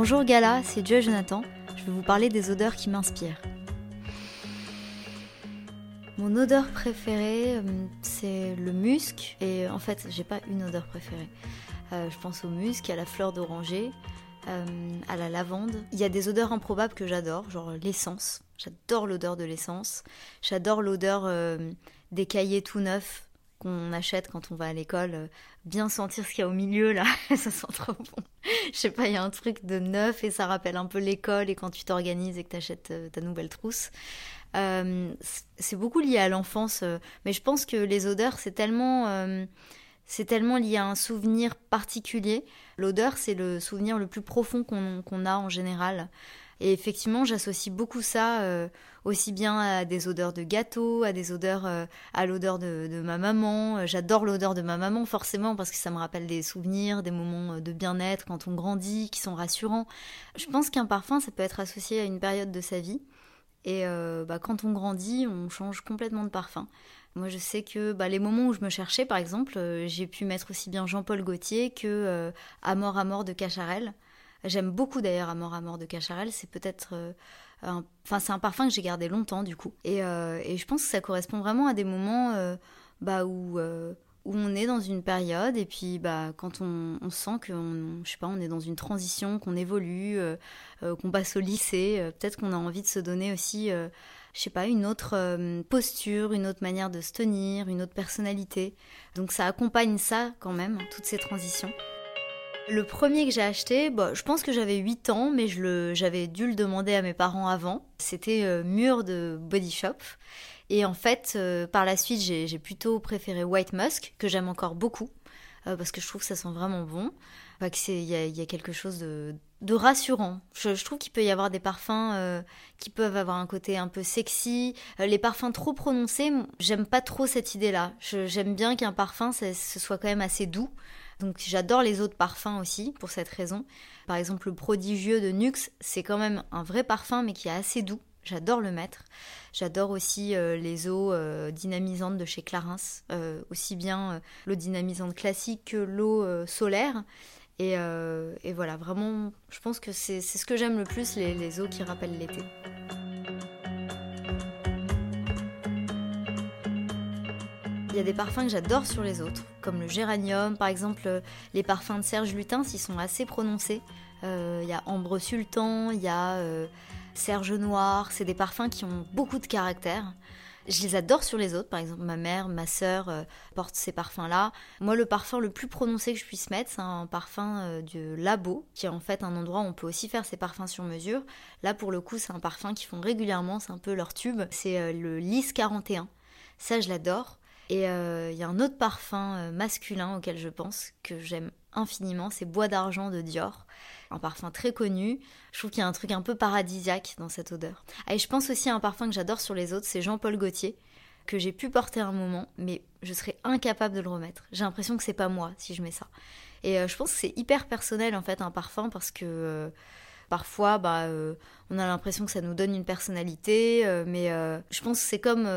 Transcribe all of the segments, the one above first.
Bonjour Gala, c'est Joe Jonathan. Je vais vous parler des odeurs qui m'inspirent. Mon odeur préférée, euh, c'est le musc. Et en fait, j'ai pas une odeur préférée. Euh, je pense au musc, à la fleur d'oranger, euh, à la lavande. Il y a des odeurs improbables que j'adore, genre l'essence. J'adore l'odeur de l'essence. J'adore l'odeur des cahiers tout neufs qu'on achète quand on va à l'école, bien sentir ce qu'il y a au milieu là, ça sent trop bon. Je sais pas, il y a un truc de neuf et ça rappelle un peu l'école et quand tu t'organises et que tu achètes ta nouvelle trousse. Euh, c'est beaucoup lié à l'enfance, euh, mais je pense que les odeurs, c'est tellement, euh, c'est tellement lié à un souvenir particulier. L'odeur, c'est le souvenir le plus profond qu'on a en général. Et effectivement, j'associe beaucoup ça aussi bien à des odeurs de gâteau, à des odeurs, à l'odeur de, ma maman. J'adore l'odeur de ma maman forcément parce que ça me rappelle des souvenirs, des moments de bien-être quand on grandit, qui sont rassurants. Je pense qu'un parfum, ça peut être associé à une période de sa vie. Et euh, bah, quand on grandit, on change complètement de parfum. Moi, je sais que bah, les moments où je me cherchais, par exemple, euh, j'ai pu mettre aussi bien Jean-Paul Gaultier que euh, Amor Amor de Cacharel. J'aime beaucoup d'ailleurs Amor Amor de Cacharel. C'est peut-être. Enfin, c'est un parfum que j'ai gardé longtemps, du coup. Et, et, je pense que ça correspond vraiment à des moments bah, où on est dans une période et puis bah quand on, sent qu'on on est dans une transition qu'on évolue euh, euh, qu'on passe au lycée euh, peut-être qu'on a envie de se donner aussi je sais pas une autre posture une autre manière de se tenir une autre personnalité donc ça accompagne ça quand même toutes ces transitions le premier que j'ai acheté, je pense que j'avais 8 ans, mais j'avais dû le demander à mes parents avant. C'était Mur de Body Shop. Et en fait, euh, par la suite, j'ai plutôt préféré White Musk, que j'aime encore beaucoup, euh, parce que je trouve que ça sent vraiment bon. Il y, y, a quelque chose de, de rassurant. Je, trouve qu'il peut y avoir des parfums euh, qui peuvent avoir un côté un peu sexy. les parfums trop prononcés, j'aime pas trop cette idée-là. J'aime bien qu'un parfum, ce soit quand même assez doux. Donc j'adore les autres parfums aussi pour cette raison. Par exemple, le prodigieux de Nux, c'est quand même un vrai parfum mais qui est assez doux. J'adore le mettre. J'adore aussi euh, les eaux euh, dynamisantes de chez Clarins, euh, aussi bien l'eau dynamisante classique que l'eau solaire. Et, voilà, vraiment, je pense que c'est ce que j'aime le plus, les, les, eaux qui rappellent l'été. Il y a des parfums que j'adore sur les autres, comme le géranium, par exemple, les parfums de Serge Lutens, ils sont assez prononcés. Il y a Ambre Sultan, il y a Serge Noir, c'est des parfums qui ont beaucoup de caractère. Je les adore sur les autres, par exemple ma mère, ma sœur euh, portent ces parfums-là. Moi le parfum le plus prononcé que je puisse mettre, c'est un parfum euh, de Labo, qui est en fait un endroit où on peut aussi faire ses parfums sur mesure. Là pour le coup c'est un parfum qu'ils font régulièrement, c'est un peu leur tube, c'est euh, le Lys 41. Ça je l'adore. Et il y a un autre parfum masculin auquel je pense, que j'aime infiniment, c'est Bois d'argent de Dior un parfum très connu. Je trouve qu'il y a un truc un peu paradisiaque dans cette odeur. Ah, et je pense aussi à un parfum que j'adore sur les autres, c'est Jean-Paul Gaultier, que j'ai pu porter un moment, mais je serais incapable de le remettre. J'ai l'impression que c'est pas moi si je mets ça. Et euh, je pense que c'est hyper personnel en fait un parfum parce que euh, Parfois, bah, euh, on a l'impression que ça nous donne une personnalité, euh, mais euh, je pense que c'est comme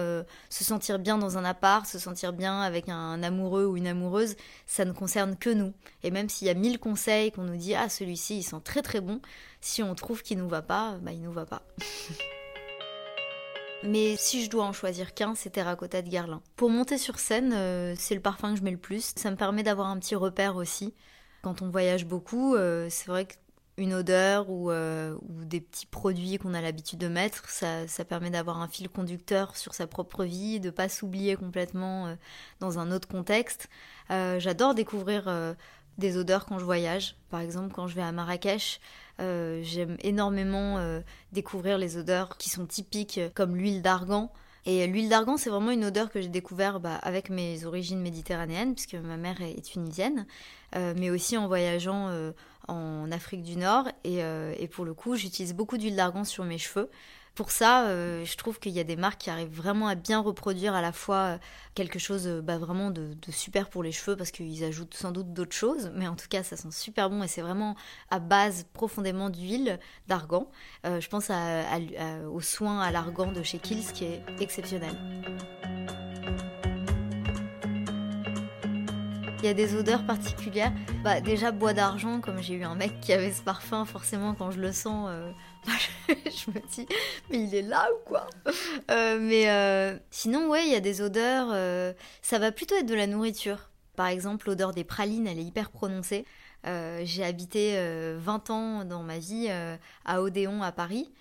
se sentir bien dans un appart, se sentir bien avec un amoureux ou une amoureuse, ça ne concerne que nous. Et même s'il y a mille conseils qu'on nous dit, ah celui-ci il sent très très bon, si on trouve qu'il nous va pas, bah il nous va pas. Mais si je dois en choisir qu'un, c'est Terracotta de Guerlain. Pour monter sur scène, c'est le parfum que je mets le plus. Ça me permet d'avoir un petit repère aussi. Quand on voyage beaucoup, c'est vrai que une odeur euh, ou, des petits produits qu'on a l'habitude de mettre. Ça, permet d'avoir un fil conducteur sur sa propre vie, de pas s'oublier complètement euh, dans un autre contexte. Euh, j'adore découvrir des odeurs quand je voyage. Par exemple, quand je vais à Marrakech, j'aime énormément découvrir les odeurs qui sont typiques, comme l'huile d'argan. Et l'huile d'argan, c'est vraiment une odeur que j'ai découvert bah, avec mes origines méditerranéennes, puisque ma mère est tunisienne, mais aussi en voyageant en Afrique du Nord. Euh, et, pour le coup, j'utilise beaucoup d'huile d'argan sur mes cheveux. Pour ça, euh, je trouve qu'il y a des marques qui arrivent vraiment à bien reproduire à la fois euh, quelque chose bah, vraiment de, super pour les cheveux parce qu'ils ajoutent sans doute d'autres choses, mais en tout cas ça sent super bon et c'est vraiment à base profondément d'huile d'argan. je pense au soin à l'argan de chez Kills qui est exceptionnel. Il y a des odeurs particulières. Bah, déjà, bois d'argent, comme j'ai eu un mec qui avait ce parfum, forcément, quand je le sens, euh, je me dis, mais il est là ou quoi? Euh, Mais euh, sinon, ouais, il y a des odeurs. ça va plutôt être de la nourriture. Par exemple, l'odeur des pralines, elle est hyper prononcée. j'ai habité 20 ans dans ma vie à Odéon, à Paris.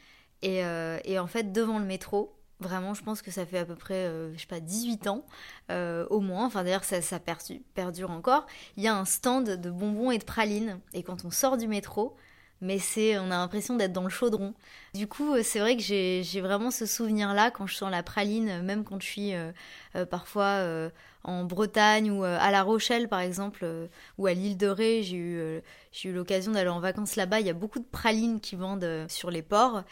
Et, et en fait, devant le métro, Vraiment, je pense que ça fait à peu près, euh, je sais pas, 18 ans euh, au moins. Enfin, d'ailleurs, ça, perdure encore. Il y a un stand de bonbons et de pralines. Et quand on sort du métro, mais c'est, on a l'impression d'être dans le chaudron. Du coup, euh, c'est vrai que j'ai, vraiment ce souvenir-là quand je sens la praline, même quand je suis parfois en Bretagne ou à La Rochelle, par exemple, ou à l'île de Ré. J'ai eu, j'ai eu l'occasion d'aller en vacances là-bas. Il y a beaucoup de pralines qui vendent sur les ports.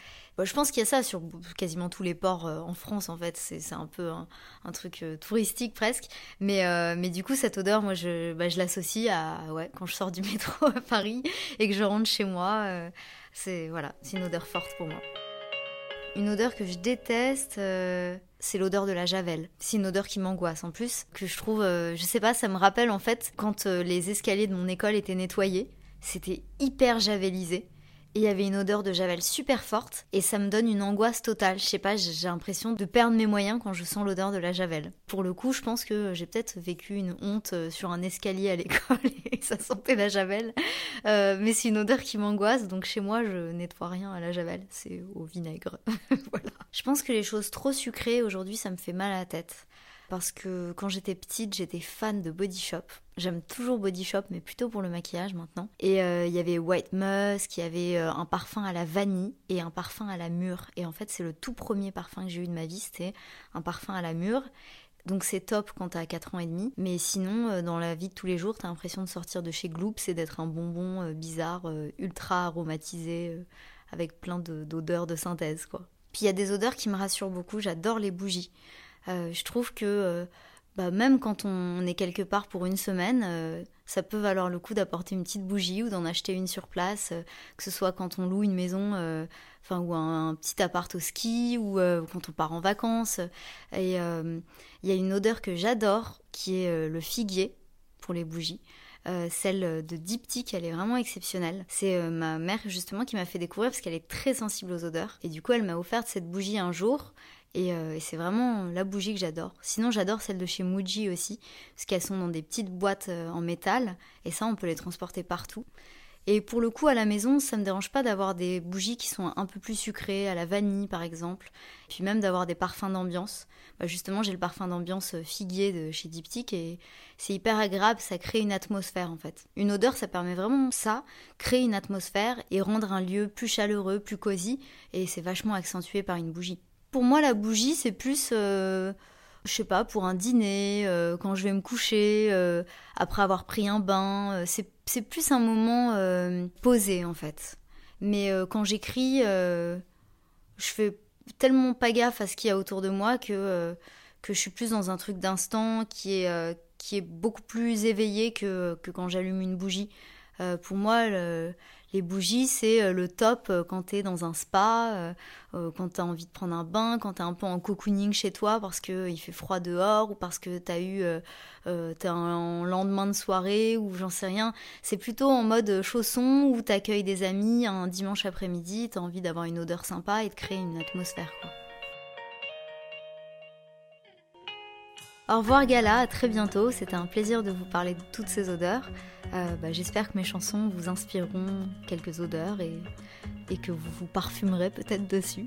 Je pense qu'il y a ça sur quasiment tous les ports euh, en France, en fait. C'est un peu un, truc euh, touristique presque. Mais, euh, mais du coup, cette odeur, moi, je, bah, je l'associe à ouais, quand je sors du métro à Paris et que je rentre chez moi. c'est voilà, une odeur forte pour moi. Une odeur que je déteste, c'est l'odeur de la javel. C'est une odeur qui m'angoisse en plus, que je trouve, je sais pas, ça me rappelle en fait quand les escaliers de mon école étaient nettoyés. C'était hyper javelisé il y avait une odeur de javel super forte et ça me donne une angoisse totale. Je sais pas, j'ai l'impression de perdre mes moyens quand je sens l'odeur de la javel. Pour le coup, je pense que j'ai peut-être vécu une honte euh, sur un escalier à l'école et ça sentait la javel. Euh, mais c'est une odeur qui m'angoisse, donc chez moi, je nettoie rien à la javel, c'est au vinaigre. voilà. Je pense que les choses trop sucrées aujourd'hui, ça me fait mal à la tête parce que quand j'étais petite, j'étais fan de Body Shop. J'aime toujours Body Shop, mais plutôt pour le maquillage maintenant. Et euh, il y avait White Musk, il y avait euh, un parfum à la vanille et un parfum à la mûre. Et en fait, c'est le tout premier parfum que j'ai eu de ma vie, c'était un parfum à la mûre. Donc c'est top quand t'as 4 ans et demi. Mais sinon, euh, dans la vie de tous les jours, t'as l'impression de sortir de chez Gloops et d'être un bonbon bizarre, ultra aromatisé, avec plein d'odeurs de, synthèse, quoi. Puis il y a des odeurs qui me rassurent beaucoup. J'adore les bougies. Euh, je trouve que euh, bah, même quand on est quelque part pour une semaine, euh, ça peut valoir le coup d'apporter une petite bougie ou d'en acheter une sur place, que ce soit quand on loue une maison, ou un, petit appart au ski ou quand on part en vacances. Et il y a une odeur que j'adore, qui est le figuier pour les bougies. celle de Diptyque, elle est vraiment exceptionnelle. C'est ma mère justement qui m'a fait découvrir parce qu'elle est très sensible aux odeurs. Et du coup, elle m'a offert cette bougie un jour. Euh, et, c'est vraiment la bougie que j'adore. Sinon, j'adore celle de chez Muji aussi, parce qu'elles sont dans des petites boîtes euh, en métal, et ça, on peut les transporter partout. Et pour le coup, à la maison, ça me dérange pas d'avoir des bougies qui sont un peu plus sucrées, à la vanille par exemple, puis même d'avoir des parfums d'ambiance. Bah, justement, j'ai le parfum d'ambiance euh, figuier de chez Diptyque et c'est hyper agréable, ça crée une atmosphère en fait. Une odeur, ça permet vraiment ça, créer une atmosphère et rendre un lieu plus chaleureux, plus cosy, et c'est vachement accentué par une bougie. Pour moi, la bougie, c'est plus, euh, je sais pas, pour un dîner, euh, quand je vais me coucher, euh, après avoir pris un bain. c'est plus un moment posé, en fait. Mais quand j'écris, je fais tellement pas gaffe à ce qu'il y a autour de moi que, que je suis plus dans un truc d'instant qui est, qui est beaucoup plus éveillé que, que quand j'allume une bougie. pour moi, le, les bougies, c'est euh, le top euh, quand tu es dans un spa, euh, quand tu as envie de prendre un bain, quand tu es un peu en cocooning chez toi parce qu'il fait froid dehors ou parce que tu as eu un lendemain de soirée ou j'en sais rien. C'est plutôt en mode chausson où tu accueilles des amis un dimanche après-midi, tu as envie d'avoir une odeur sympa et de créer une atmosphère. Au revoir Gala, à très bientôt. C'était un plaisir de vous parler de toutes ces odeurs. Euh, bah, j'espère que mes chansons vous inspireront quelques odeurs et, et que vous vous parfumerez peut-être dessus.